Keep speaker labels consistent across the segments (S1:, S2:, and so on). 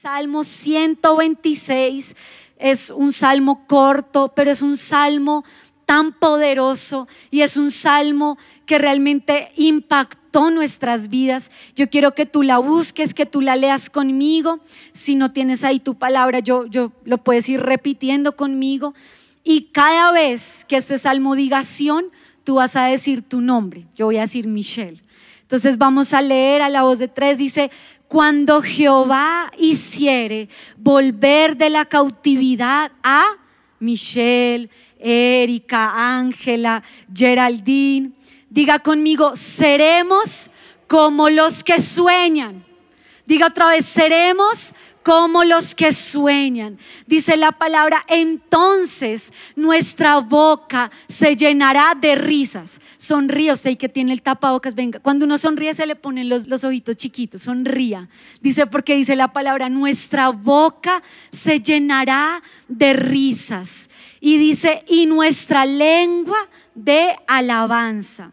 S1: Salmo 126 es un salmo corto, pero es un salmo tan poderoso y es un salmo que realmente impactó nuestras vidas. Yo quiero que tú la busques, que tú la leas conmigo. Si no tienes ahí tu palabra, yo, yo lo puedes ir repitiendo conmigo. Y cada vez que este salmo diga acción, tú vas a decir tu nombre. Yo voy a decir Michelle. Entonces vamos a leer a la voz de tres. Dice, cuando Jehová hiciere volver de la cautividad a Michelle, Erika, Ángela, Geraldine, diga conmigo, seremos como los que sueñan. Diga otra vez, seremos como los que sueñan. Dice la palabra, entonces nuestra boca se llenará de risas. Sonríe usted que tiene el tapabocas, venga, cuando uno sonríe se le ponen los, los ojitos chiquitos, sonría. Dice porque dice la palabra, nuestra boca se llenará de risas. Y dice, y nuestra lengua de alabanza.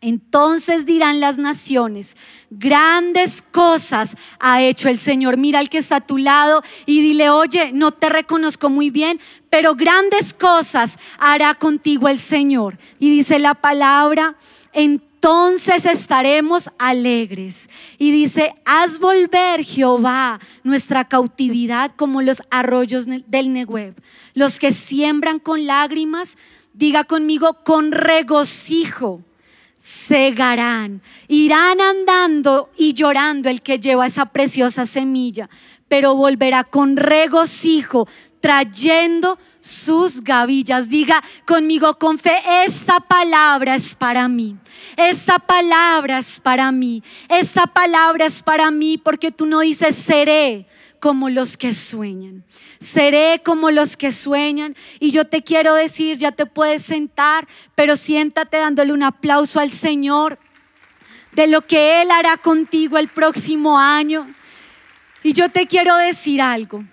S1: Entonces dirán las naciones, grandes cosas ha hecho el Señor. Mira al que está a tu lado y dile, oye, no te reconozco muy bien, pero grandes cosas hará contigo el Señor. Y dice la palabra, entonces estaremos alegres. Y dice, haz volver Jehová nuestra cautividad como los arroyos del Negev. Los que siembran con lágrimas, diga conmigo, con regocijo segarán, irán andando y llorando el que lleva esa preciosa semilla, pero volverá con regocijo, trayendo sus gavillas. Diga conmigo con fe, esta palabra es para mí, esta palabra es para mí, esta palabra es para mí, porque tú no dices seré como los que sueñan. Seré como los que sueñan. Y yo te quiero decir, ya te puedes sentar, pero siéntate dándole un aplauso al Señor de lo que Él hará contigo el próximo año. Y yo te quiero decir algo.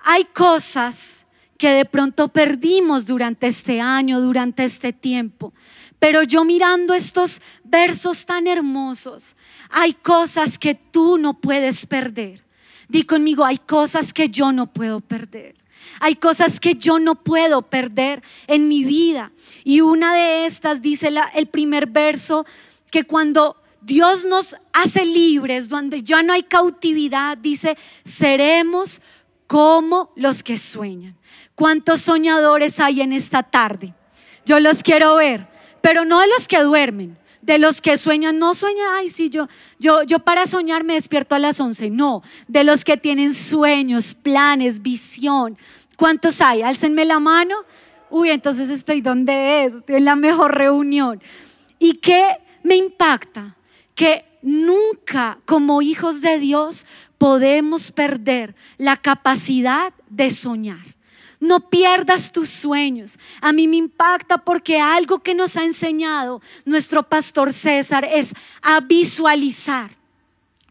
S1: Hay cosas que de pronto perdimos durante este año, durante este tiempo. Pero yo mirando estos versos tan hermosos, hay cosas que tú no puedes perder. Di conmigo, hay cosas que yo no puedo perder. Hay cosas que yo no puedo perder en mi vida. Y una de estas dice el primer verso que cuando Dios nos hace libres, donde ya no hay cautividad, dice, seremos como los que sueñan. ¿Cuántos soñadores hay en esta tarde? Yo los quiero ver, pero no de los que duermen, de los que sueñan, no sueña, ay, sí, yo, yo, yo para soñar me despierto a las 11, no, de los que tienen sueños, planes, visión. ¿Cuántos hay? Álcenme la mano. Uy, entonces estoy donde es, estoy en la mejor reunión. ¿Y qué me impacta? Que nunca como hijos de Dios podemos perder la capacidad de soñar. No pierdas tus sueños. A mí me impacta porque algo que nos ha enseñado nuestro pastor César es a visualizar,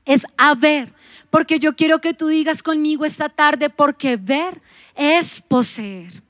S1: es a ver. Porque yo quiero que tú digas conmigo esta tarde, porque ver es poseer.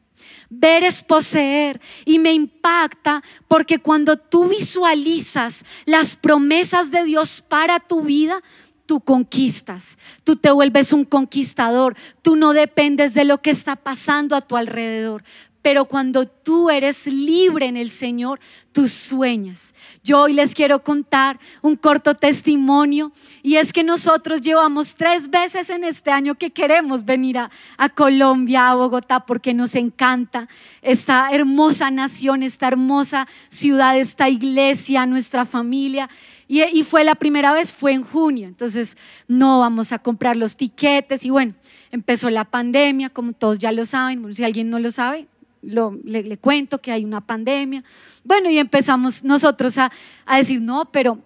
S1: Ver es poseer y me impacta porque cuando tú visualizas las promesas de Dios para tu vida, tú conquistas, tú te vuelves un conquistador, tú no dependes de lo que está pasando a tu alrededor. Pero cuando tú eres libre en el Señor, tú sueñas. Yo hoy les quiero contar un corto testimonio y es que nosotros llevamos tres veces en este año que queremos venir a, a Colombia, a Bogotá, porque nos encanta esta hermosa nación, esta hermosa ciudad, esta iglesia, nuestra familia. Y, fue la primera vez, fue en junio. Entonces, no vamos a comprar los tiquetes. Y bueno, empezó la pandemia, como todos ya lo saben. si alguien no lo sabe, le, cuento que hay una pandemia. Bueno, y empezamos nosotros a, decir, no, pero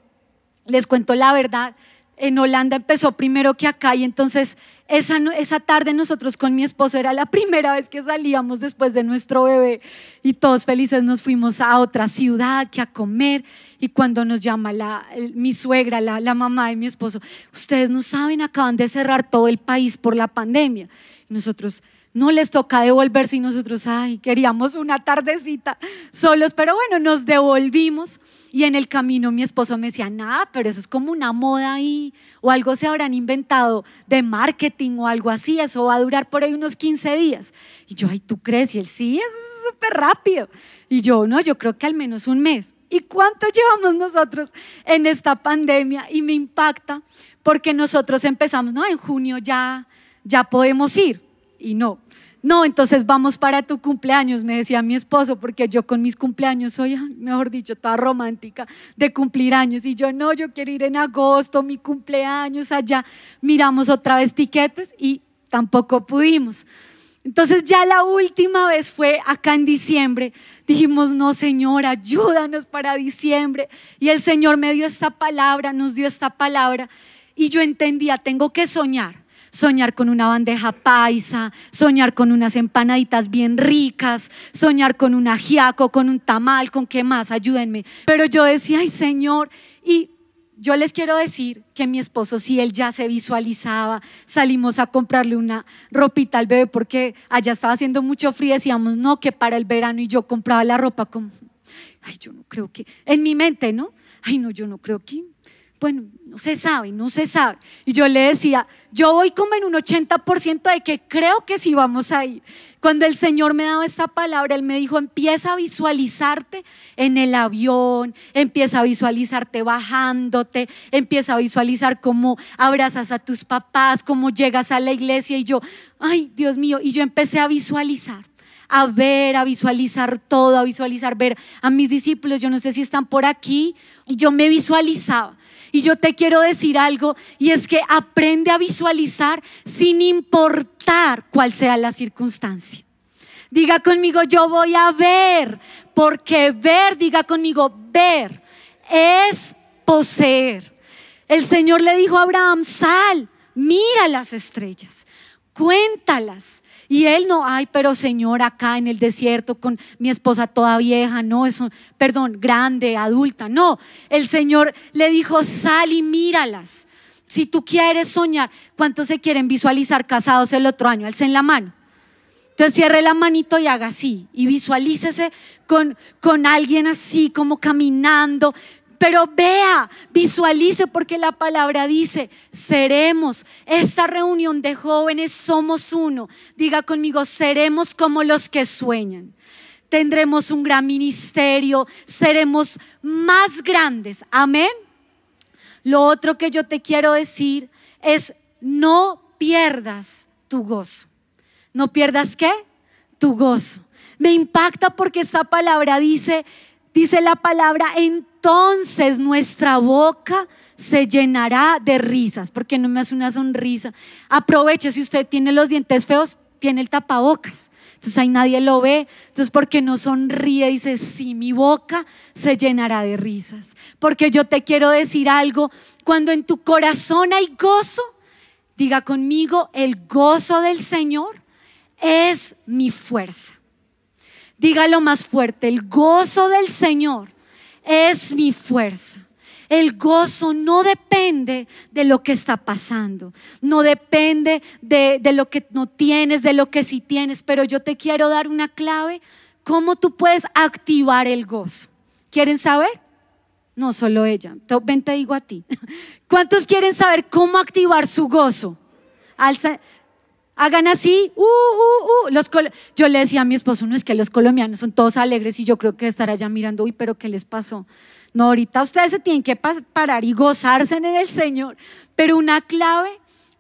S1: les cuento la verdad en Holanda empezó primero que acá y entonces esa, esa tarde nosotros con mi esposo era la primera vez que salíamos después de nuestro bebé y todos felices nos fuimos a otra ciudad que a comer y cuando nos llama la, mi suegra, la, la mamá de mi esposo, ustedes no saben, acaban de cerrar todo el país por la pandemia. Nosotros, no les toca devolverse y nosotros, ay, queríamos una tardecita solos, pero bueno, nos devolvimos. Y en el camino mi esposo me decía, nada, pero eso es como una moda ahí, o algo se habrán inventado de marketing o algo así, eso va a durar por ahí unos 15 días. Y yo, ay, ¿tú crees? Y él, sí, eso es súper rápido. Y yo, no, yo creo que al menos un mes. ¿Y cuánto llevamos nosotros en esta pandemia? Y me impacta porque nosotros empezamos, no, en junio ya, ya podemos ir. Y no, no, entonces vamos para tu cumpleaños, me decía mi esposo, porque yo con mis cumpleaños soy, mejor dicho, toda romántica de cumplir años. Y yo, no, yo quiero ir en agosto, mi cumpleaños allá. Miramos otra vez tiquetes y tampoco pudimos. Entonces ya la última vez fue acá en diciembre. Dijimos, no, Señor, ayúdanos para diciembre. Y el Señor me dio esta palabra, nos dio esta palabra. Y yo entendía, tengo que soñar soñar con una bandeja paisa, soñar con unas empanaditas bien ricas, soñar con un ajiaco, con un tamal, con qué más, ayúdenme. Pero yo decía, ay Señor, y yo les quiero decir que mi esposo, si él ya se visualizaba, salimos a comprarle una ropita al bebé porque allá estaba haciendo mucho frío, decíamos, no, que para el verano y yo compraba la ropa como, ay, yo no creo que, en mi mente, ¿no? Ay, no, yo no creo que bueno, no se sabe, no se sabe. Y yo le decía, yo voy como en un 80% de que creo que sí vamos a ir. Cuando el Señor me daba esta palabra, Él me dijo, empieza a visualizarte en el avión, empieza a visualizarte bajándote, empieza a visualizar cómo abrazas a tus papás, cómo llegas a la iglesia. Y yo, ay, Dios mío, y yo empecé a visualizar a ver, a visualizar todo, a visualizar, ver a mis discípulos, yo no sé si están por aquí, y yo me visualizaba. Y yo te quiero decir algo, y es que aprende a visualizar sin importar cuál sea la circunstancia. Diga conmigo, yo voy a ver, porque ver, diga conmigo, ver es poseer. El Señor le dijo a Abraham, sal, mira las estrellas, cuéntalas. Y él no, ay, pero Señor, acá en el desierto con mi esposa toda vieja, no, eso, perdón, grande, adulta, no. El Señor le dijo, sal y míralas. Si tú quieres soñar, ¿cuántos se quieren visualizar casados el otro año? Alcen la mano. Entonces cierre la manito y haga así. Y visualícese con, con alguien así, como caminando, pero vea, visualice porque la palabra dice, seremos, esta reunión de jóvenes somos uno. Diga conmigo, seremos como los que sueñan. Tendremos un gran ministerio, seremos más grandes. Amén. Lo otro que yo te quiero decir es, no pierdas tu gozo. ¿No pierdas qué? Tu gozo. Me impacta porque esta palabra dice, dice la palabra, entonces nuestra boca se llenará de risas, porque no me hace una sonrisa. Aproveche, si usted tiene los dientes feos, tiene el tapabocas. Entonces ahí nadie lo ve. Entonces, porque no sonríe, dice, sí, mi boca se llenará de risas. Porque yo te quiero decir algo, cuando en tu corazón hay gozo, diga conmigo, el gozo del Señor es mi fuerza. Dígalo más fuerte, el gozo del Señor es mi fuerza. El gozo no depende de lo que está pasando, no depende de, lo que no tienes, de lo que sí tienes, pero yo te quiero dar una clave, cómo tú puedes activar el gozo. ¿Quieren saber? No, solo ella. Ven, te digo a ti. ¿Cuántos quieren saber cómo activar su gozo? Alza, hagan así, uh, uh, uh. Yo le decía a mi esposo, no es que los colombianos son todos alegres y yo creo que estará ya mirando, uy, pero ¿qué les pasó? No, ahorita ustedes se tienen que parar y gozarse en el Señor. Pero una clave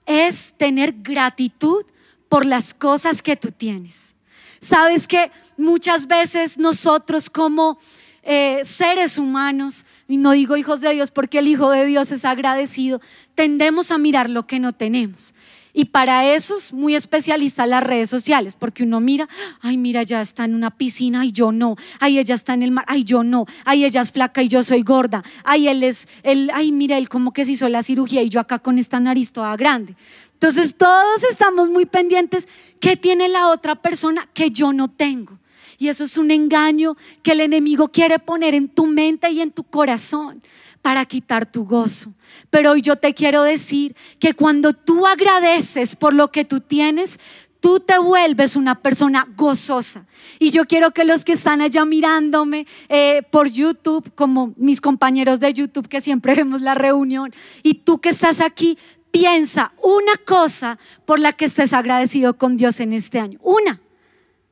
S1: es tener gratitud por las cosas que tú tienes. Sabes que muchas veces nosotros como eh, seres humanos, y no digo hijos de Dios porque el Hijo de Dios es agradecido, tendemos a mirar lo que no tenemos. Y para eso es muy especialista las redes sociales, porque uno mira, ay, mira, ya está en una piscina y yo no, ay, ella está en el mar, ay, yo no, ay, ella es flaca y yo soy gorda, ay, él es, él, ay, mira, él como que se hizo la cirugía y yo acá con esta nariz toda grande. Entonces todos estamos muy pendientes, ¿qué tiene la otra persona que yo no tengo? Y eso es un engaño que el enemigo quiere poner en tu mente y en tu corazón para quitar tu gozo. Pero hoy yo te quiero decir que cuando tú agradeces por lo que tú tienes, tú te vuelves una persona gozosa. Y yo quiero que los que están allá mirándome eh, por YouTube, como mis compañeros de YouTube que siempre vemos la reunión, y tú que estás aquí, piensa una cosa por la que estés agradecido con Dios en este año. Una.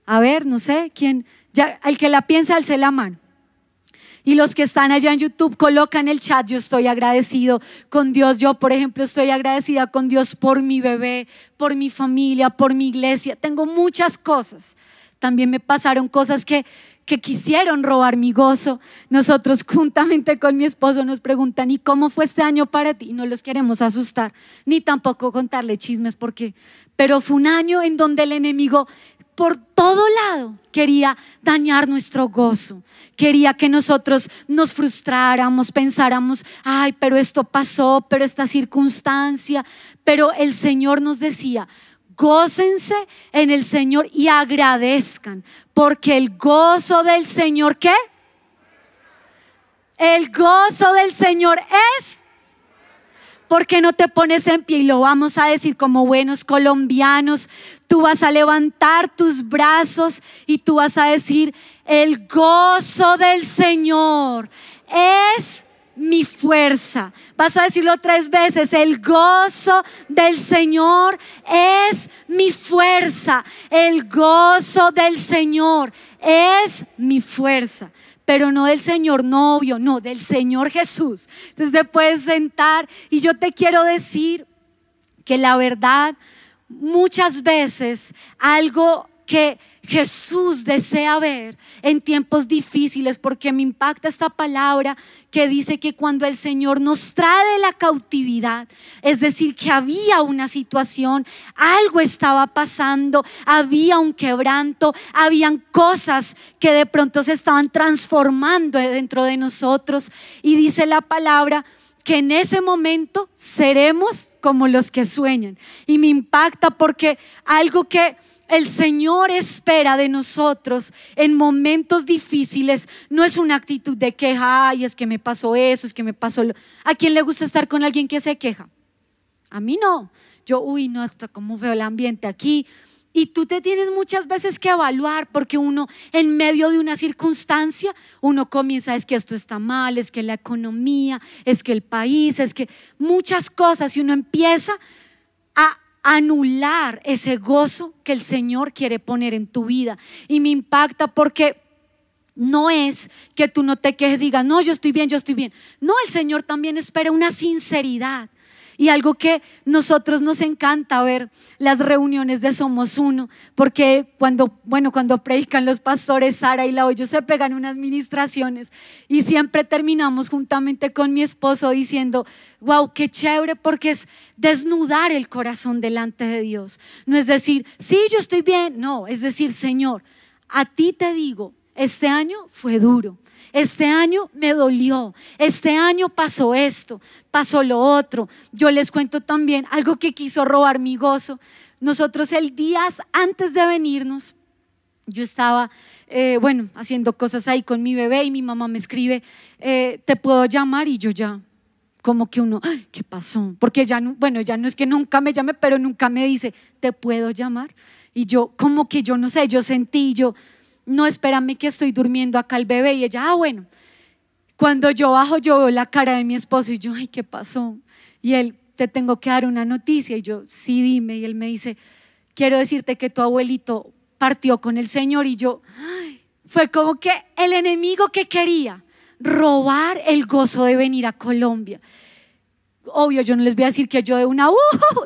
S1: A ver, no sé, quién, ya, el que la piensa, alce la mano. Y los que están allá en YouTube, colocan el chat, yo estoy agradecido con Dios. Yo, por ejemplo, estoy agradecida con Dios por mi bebé, por mi familia, por mi iglesia. Tengo muchas cosas. También me pasaron cosas que, que quisieron robar mi gozo. Nosotros juntamente con mi esposo nos preguntan, ¿y cómo fue este año para ti? Y no los queremos asustar, ni tampoco contarle chismes, porque, pero fue un año en donde el enemigo por todo lado quería dañar nuestro gozo. Quería que nosotros nos frustráramos, pensáramos, ay, pero esto pasó, pero esta circunstancia. Pero el Señor nos decía, gócense en el Señor y agradezcan, porque el gozo del Señor, ¿qué? El gozo del Señor es ¿Por qué no te pones en pie y lo vamos a decir como buenos colombianos? Tú vas a levantar tus brazos y tú vas a decir, el gozo del Señor es mi fuerza. Vas a decirlo tres veces, el gozo del Señor es mi fuerza. El gozo del Señor es mi fuerza pero no del Señor novio, no, del Señor Jesús. Entonces te puedes sentar y yo te quiero decir que la verdad, muchas veces algo que Jesús desea ver en tiempos difíciles, porque me impacta esta palabra que dice que cuando el Señor nos trae de la cautividad, es decir, que había una situación, algo estaba pasando, había un quebranto, habían cosas que de pronto se estaban transformando dentro de nosotros. Y dice la palabra, que en ese momento seremos como los que sueñan. Y me impacta porque algo que el Señor espera de nosotros en momentos difíciles no es una actitud de queja, ay, es que me pasó eso, es que me pasó lo... ¿A quién le gusta estar con alguien que se queja? A mí no. Yo, uy, no, hasta cómo veo el ambiente aquí. Y tú te tienes muchas veces que evaluar porque uno en medio de una circunstancia, uno comienza, es que esto está mal, es que la economía, es que el país, es que muchas cosas y uno empieza anular ese gozo que el Señor quiere poner en tu vida. Y me impacta porque no es que tú no te quejes y digas, no, yo estoy bien, yo estoy bien. No, el Señor también espera una sinceridad. Y algo que nosotros nos encanta ver las reuniones de Somos Uno, porque cuando, bueno, cuando predican los pastores Sara y la ellos se pegan unas ministraciones y siempre terminamos juntamente con mi esposo diciendo, wow, qué chévere, porque es desnudar el corazón delante de Dios. No es decir, sí, yo estoy bien, no, es decir, Señor, a ti te digo, este año fue duro. Este año me dolió. Este año pasó esto, pasó lo otro. Yo les cuento también algo que quiso robar mi gozo. Nosotros el día antes de venirnos, yo estaba, eh, bueno, haciendo cosas ahí con mi bebé y mi mamá me escribe, eh, ¿te puedo llamar? Y yo ya, como que uno, ¿qué pasó? Porque ya no, bueno, ya no es que nunca me llame, pero nunca me dice, ¿te puedo llamar? Y yo, como que yo no sé, yo sentí, yo, no, espérame que estoy durmiendo acá el bebé. Y ella, ah, bueno. Cuando yo bajo, yo veo la cara de mi esposo y yo, ay, ¿qué pasó? Y él, te tengo que dar una noticia. Y yo, sí, dime. Y él me dice, quiero decirte que tu abuelito partió con el Señor. Y yo, fue como que el enemigo que quería robar el gozo de venir a Colombia. Obvio, yo no les voy a decir que yo de una, uh,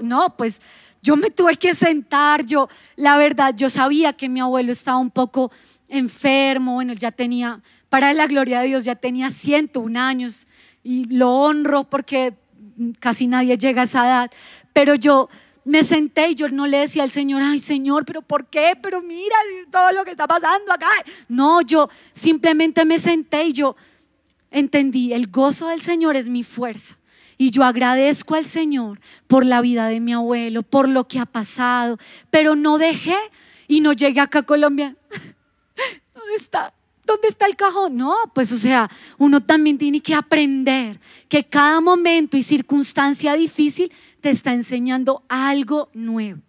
S1: no, pues yo me tuve que sentar, yo, la verdad, yo sabía que mi abuelo estaba un poco enfermo, bueno, ya tenía, para la gloria de Dios, ya tenía 101 años y lo honro porque casi nadie llega a esa edad, pero yo me senté y yo no le decía al Señor, ay Señor, pero ¿por qué? Pero mira todo lo que está pasando acá. No, yo simplemente me senté y yo entendí, el gozo del Señor es mi fuerza. Y yo agradezco al Señor por la vida de mi abuelo, por lo que ha pasado, pero no dejé y no llegué acá a Colombia. ¿Dónde está? ¿Dónde está el cajón? No, pues o sea, uno también tiene que aprender que cada momento y circunstancia difícil te está enseñando algo nuevo.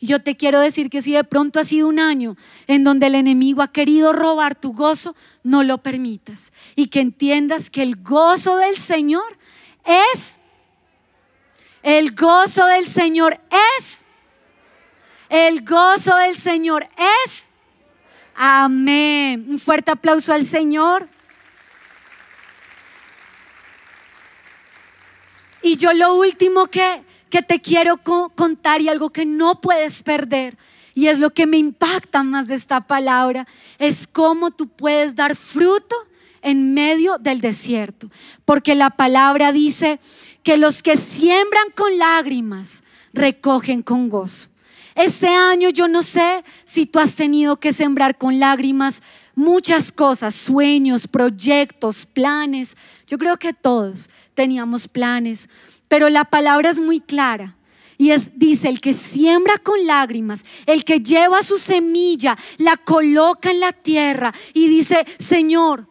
S1: Y yo te quiero decir que si de pronto ha sido un año en donde el enemigo ha querido robar tu gozo, no lo permitas. Y que entiendas que el gozo del Señor es, el gozo del Señor es, el gozo del Señor es. Amén. Un fuerte aplauso al Señor. Y yo lo último que, que te quiero contar y algo que no puedes perder, y es lo que me impacta más de esta palabra, es cómo tú puedes dar fruto en medio del desierto. Porque la palabra dice que los que siembran con lágrimas recogen con gozo. Este año yo no sé si tú has tenido que sembrar con lágrimas muchas cosas, sueños, proyectos, planes. Yo creo que todos teníamos planes, pero la palabra es muy clara. Y es, dice, el que siembra con lágrimas, el que lleva su semilla, la coloca en la tierra y dice, Señor,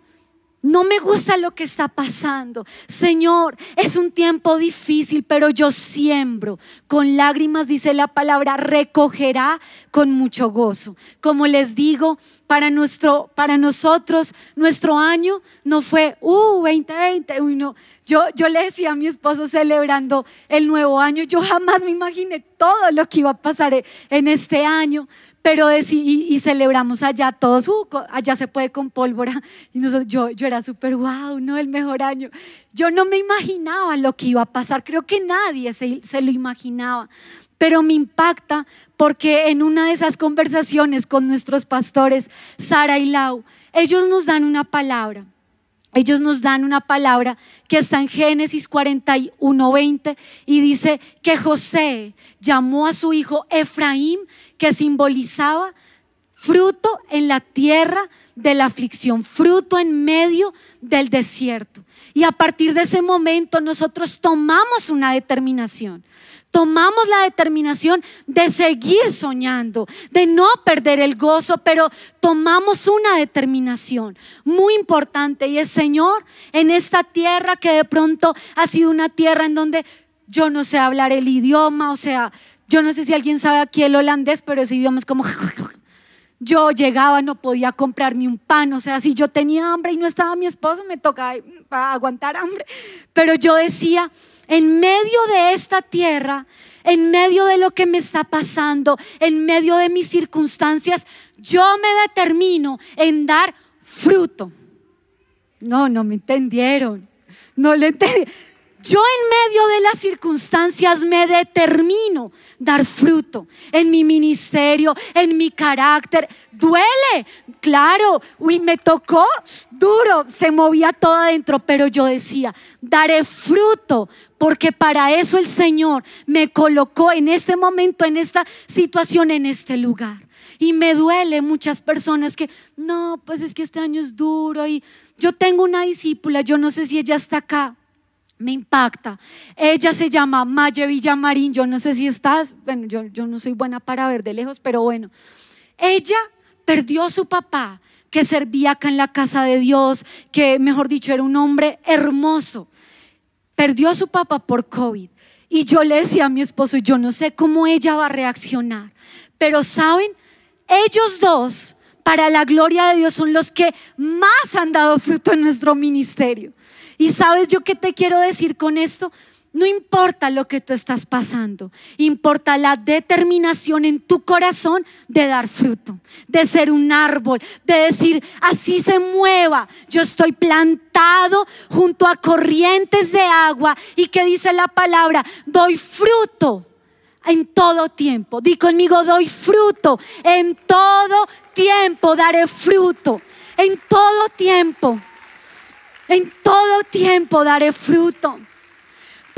S1: no me gusta lo que está pasando. Señor, es un tiempo difícil, pero yo siembro. Con lágrimas, dice la palabra, recogerá con mucho gozo. Como les digo, para, nuestro, para nosotros, nuestro año no fue, uh, 2020, uy, no. Yo, yo le decía a mi esposo celebrando el nuevo año, yo jamás me imaginé todo lo que iba a pasar en este año, pero y, celebramos allá todos, uh, allá se puede con pólvora, y yo, yo era súper, wow, no, el mejor año. Yo no me imaginaba lo que iba a pasar, creo que nadie se, se lo imaginaba, pero me impacta porque en una de esas conversaciones con nuestros pastores, Sara y Lau, ellos nos dan una palabra. Ellos nos dan una palabra que está en Génesis 41, 20 y dice que José llamó a su hijo Efraín, que simbolizaba fruto en la tierra de la aflicción, fruto en medio del desierto. Y a partir de ese momento nosotros tomamos una determinación tomamos la determinación de seguir soñando, de no perder el gozo, pero tomamos una determinación muy importante y es, Señor, en esta tierra que de pronto ha sido una tierra en donde yo no sé hablar el idioma, o sea, yo no sé si alguien sabe aquí el holandés, pero ese idioma es como... Yo llegaba, no podía comprar ni un pan, o sea, si yo tenía hambre y no estaba mi esposo, me tocaba aguantar hambre. Pero yo decía, en medio de esta tierra, en medio de lo que me está pasando, en medio de mis circunstancias, yo me determino en dar fruto. No, no me entendieron. No le entendí. Yo en medio de las circunstancias me determino dar fruto en mi ministerio, en mi carácter. Duele, claro, uy, me tocó duro, se movía todo adentro, pero yo decía, daré fruto, porque para eso el Señor me colocó en este momento, en esta situación, en este lugar. Y me duele muchas personas que, no, pues es que este año es duro y yo tengo una discípula, yo no sé si ella está acá me impacta. Ella se llama Maye Villamarín, yo no sé si estás, bueno, yo, no soy buena para ver de lejos, pero bueno, ella perdió a su papá que servía acá en la casa de Dios, que mejor dicho era un hombre hermoso. Perdió a su papá por COVID. Y yo le decía a mi esposo, yo no sé cómo ella va a reaccionar, pero saben, ellos dos, para la gloria de Dios, son los que más han dado fruto en nuestro ministerio. Y sabes yo qué te quiero decir con esto? No importa lo que tú estás pasando, importa la determinación en tu corazón de dar fruto, de ser un árbol, de decir, así se mueva, yo estoy plantado junto a corrientes de agua y que dice la palabra, doy fruto en todo tiempo. Di conmigo, doy fruto, en todo tiempo daré fruto, en todo tiempo. En todo tiempo daré fruto.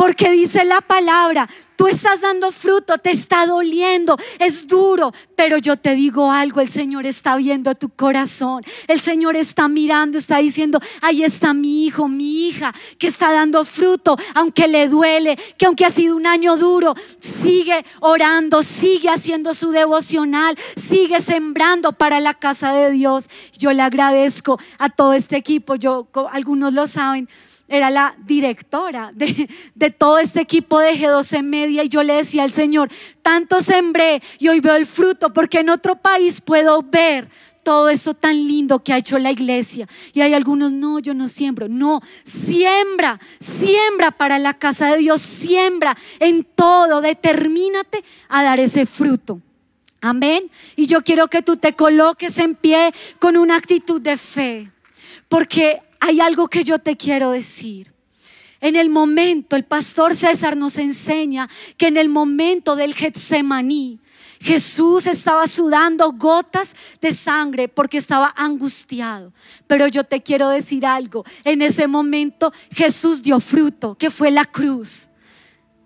S1: Porque dice la palabra, tú estás dando fruto, te está doliendo, es duro, pero yo te digo algo, el Señor está viendo tu corazón, el Señor está mirando, está diciendo, ahí está mi hijo, mi hija, que está dando fruto, aunque le duele, que aunque ha sido un año duro, sigue orando, sigue haciendo su devocional, sigue sembrando para la casa de Dios. Yo le agradezco a todo este equipo, yo, algunos lo saben era la directora de, de, todo este equipo de G12 Media y yo le decía al Señor, tanto sembré y hoy veo el fruto porque en otro país puedo ver todo eso tan lindo que ha hecho la iglesia. Y hay algunos, no, yo no siembro. No, siembra, siembra para la casa de Dios, siembra en todo, determínate a dar ese fruto. Amén. Y yo quiero que tú te coloques en pie con una actitud de fe, porque hay algo que yo te quiero decir. En el momento, el pastor César nos enseña que en el momento del Getsemaní, Jesús estaba sudando gotas de sangre porque estaba angustiado. Pero yo te quiero decir algo. En ese momento Jesús dio fruto, que fue la cruz.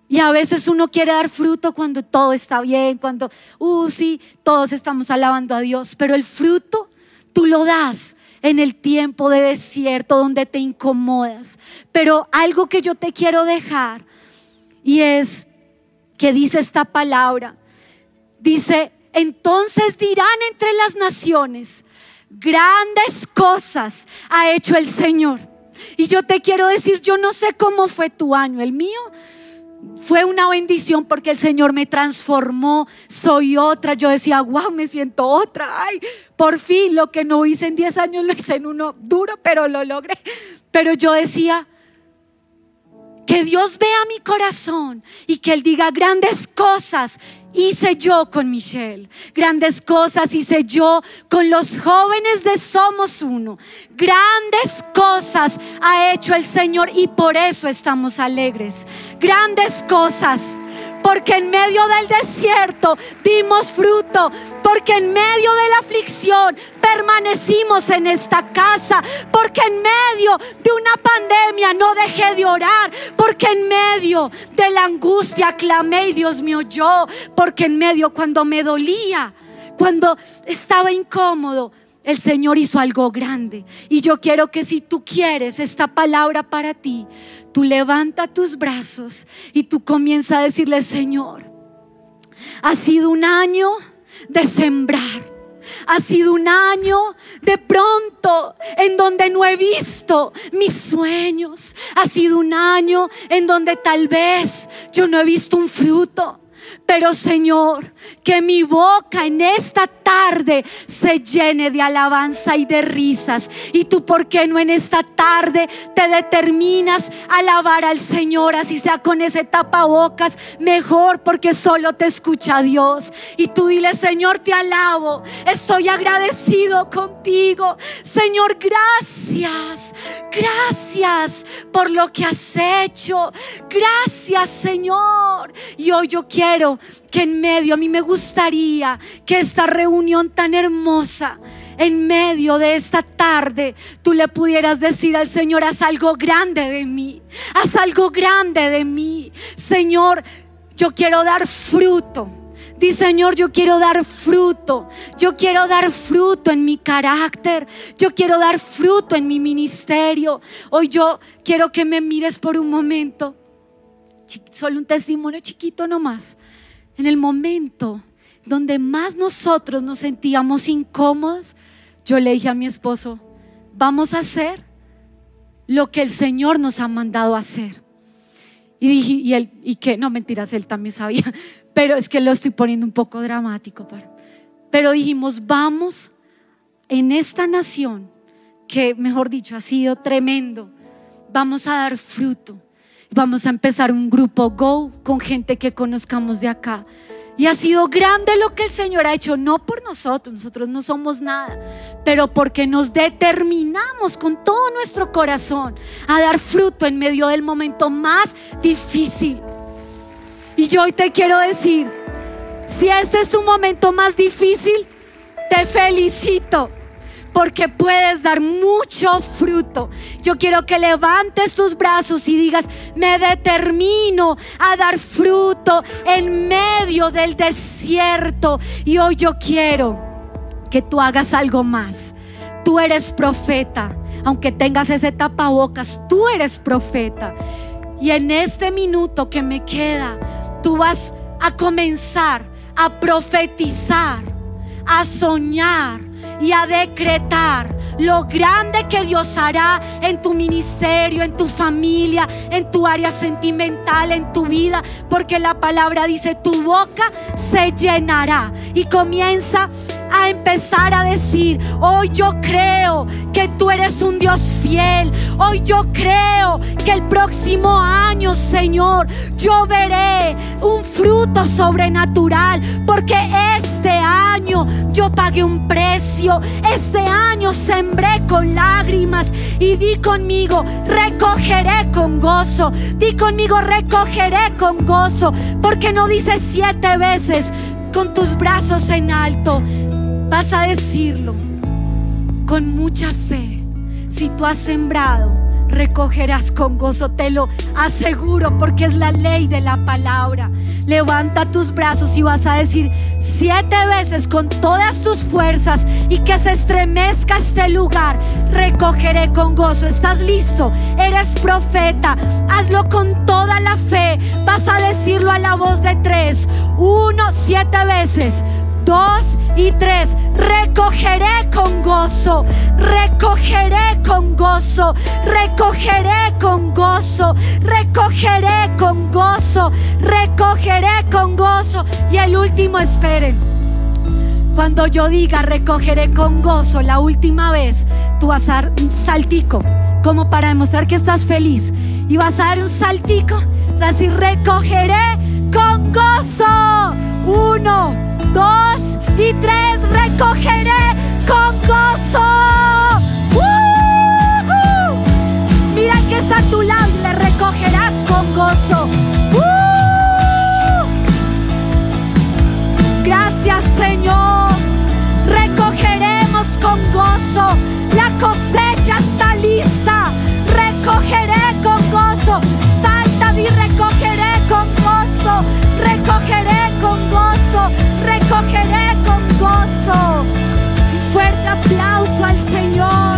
S1: Y a veces uno quiere dar fruto cuando todo está bien, cuando, uh, sí, todos estamos alabando a Dios. Pero el fruto tú lo das en el tiempo de desierto donde te incomodas. Pero algo que yo te quiero dejar y es que dice esta palabra. Dice, entonces dirán entre las naciones, grandes cosas ha hecho el Señor. Y yo te quiero decir, yo no sé cómo fue tu año, el mío fue una bendición porque el Señor me transformó, soy otra. Yo decía, wow, me siento otra. Ay, por fin lo que no hice en 10 años lo hice en uno duro, pero lo logré. Pero yo decía, que Dios vea mi corazón y que Él diga grandes cosas hice yo con Michelle. Grandes cosas hice yo con los jóvenes de Somos Uno. Grandes cosas ha hecho el Señor y por eso estamos alegres. Grandes cosas porque en medio del desierto dimos fruto, porque en medio de la aflicción permanecimos en esta casa, porque en medio de una pandemia no dejé de orar, porque en medio de la angustia clamé y Dios me oyó, en medio cuando me dolía, cuando estaba incómodo, el Señor hizo algo grande. Y yo quiero que si tú quieres esta palabra para ti, tú levanta tus brazos y tú comienza a decirle, Señor, ha sido un año de sembrar. Ha sido un año de pronto en donde no he visto mis sueños. Ha sido un año en donde tal vez yo no he visto un fruto. Pero Señor, que mi boca en esta tarde se llene de alabanza y de risas. Y tú, ¿por qué no en esta tarde te determinas a alabar al Señor? Así sea con ese tapabocas, mejor porque solo te escucha Dios. Y tú dile, Señor, te alabo. Estoy agradecido contigo. Señor, gracias. Gracias por lo que has hecho. Gracias, Señor. Y hoy yo quiero que en medio, a mí me gustaría que esta reunión tan hermosa, en medio de esta tarde, tú le pudieras decir al Señor, haz algo grande de mí, haz algo grande de mí. Señor, yo quiero dar fruto. Dice Señor, yo quiero dar fruto. Yo quiero dar fruto en mi carácter. Yo quiero dar fruto en mi ministerio. Hoy yo quiero que me mires por un momento. Solo un testimonio chiquito nomás en el momento donde más nosotros nos sentíamos incómodos, yo le dije a mi esposo, vamos a hacer lo que el Señor nos ha mandado hacer. Y dije, y él, y que, no mentiras, él también sabía, pero es que lo estoy poniendo un poco dramático. pero dijimos, vamos en esta nación, que mejor dicho, ha sido tremendo, vamos a dar fruto. Vamos a empezar un grupo Go con gente que conozcamos de acá. Y ha sido grande lo que el Señor ha hecho, no por nosotros, nosotros no somos nada, pero porque nos determinamos con todo nuestro corazón a dar fruto en medio del momento más difícil. Y yo hoy te quiero decir, si este es un momento más difícil, te felicito porque puedes dar mucho fruto. Yo quiero que levantes tus brazos y digas, me determino a dar fruto en medio del desierto. Y hoy yo quiero que tú hagas algo más. Tú eres profeta, aunque tengas ese tapabocas, tú eres profeta. Y en este minuto que me queda, tú vas a comenzar a profetizar, a soñar y a decretar lo grande que Dios hará en tu ministerio, en tu familia, en tu área sentimental, en tu vida, porque la palabra dice, tu boca se llenará. Y comienza a empezar a decir, hoy yo creo que tú eres un Dios fiel, hoy yo creo que el próximo año, Señor, yo veré un fruto sobrenatural, porque este año yo pagué un precio, este año sembré con lágrimas y di conmigo, recogeré con gozo, di conmigo, recogeré con gozo, porque no dice siete veces con tus brazos en alto, vas a decirlo con mucha fe. Si tú has sembrado, recogerás con gozo, te lo aseguro, porque es la ley de la palabra. Levanta tus brazos y vas a decir siete veces con todas tus fuerzas y que se estremezca este lugar. Recogeré con gozo. ¿Estás listo? Eres profeta. Hazlo con toda la fe. Vas a decirlo a la voz de tres. Uno, siete veces dos y tres. Recogeré con gozo, recogeré con gozo, recogeré con gozo, recogeré con gozo, recogeré con gozo. Y el último, esperen. Cuando yo diga recogeré con gozo la última vez, tú vas a dar un saltico, como para demostrar que estás feliz. Y vas a dar un saltico, o sea, si recogeré con gozo. Uno, dos y tres recogeré con gozo. ¡Uh! Mira que es a tu lado y le recogerás con gozo. ¡Uh! Gracias Señor. Recogeremos con gozo. La cosecha está lista. Recogeré con gozo. Salta y recoge recogeré con gozo, recogeré con gozo. Fuerte aplauso al Señor.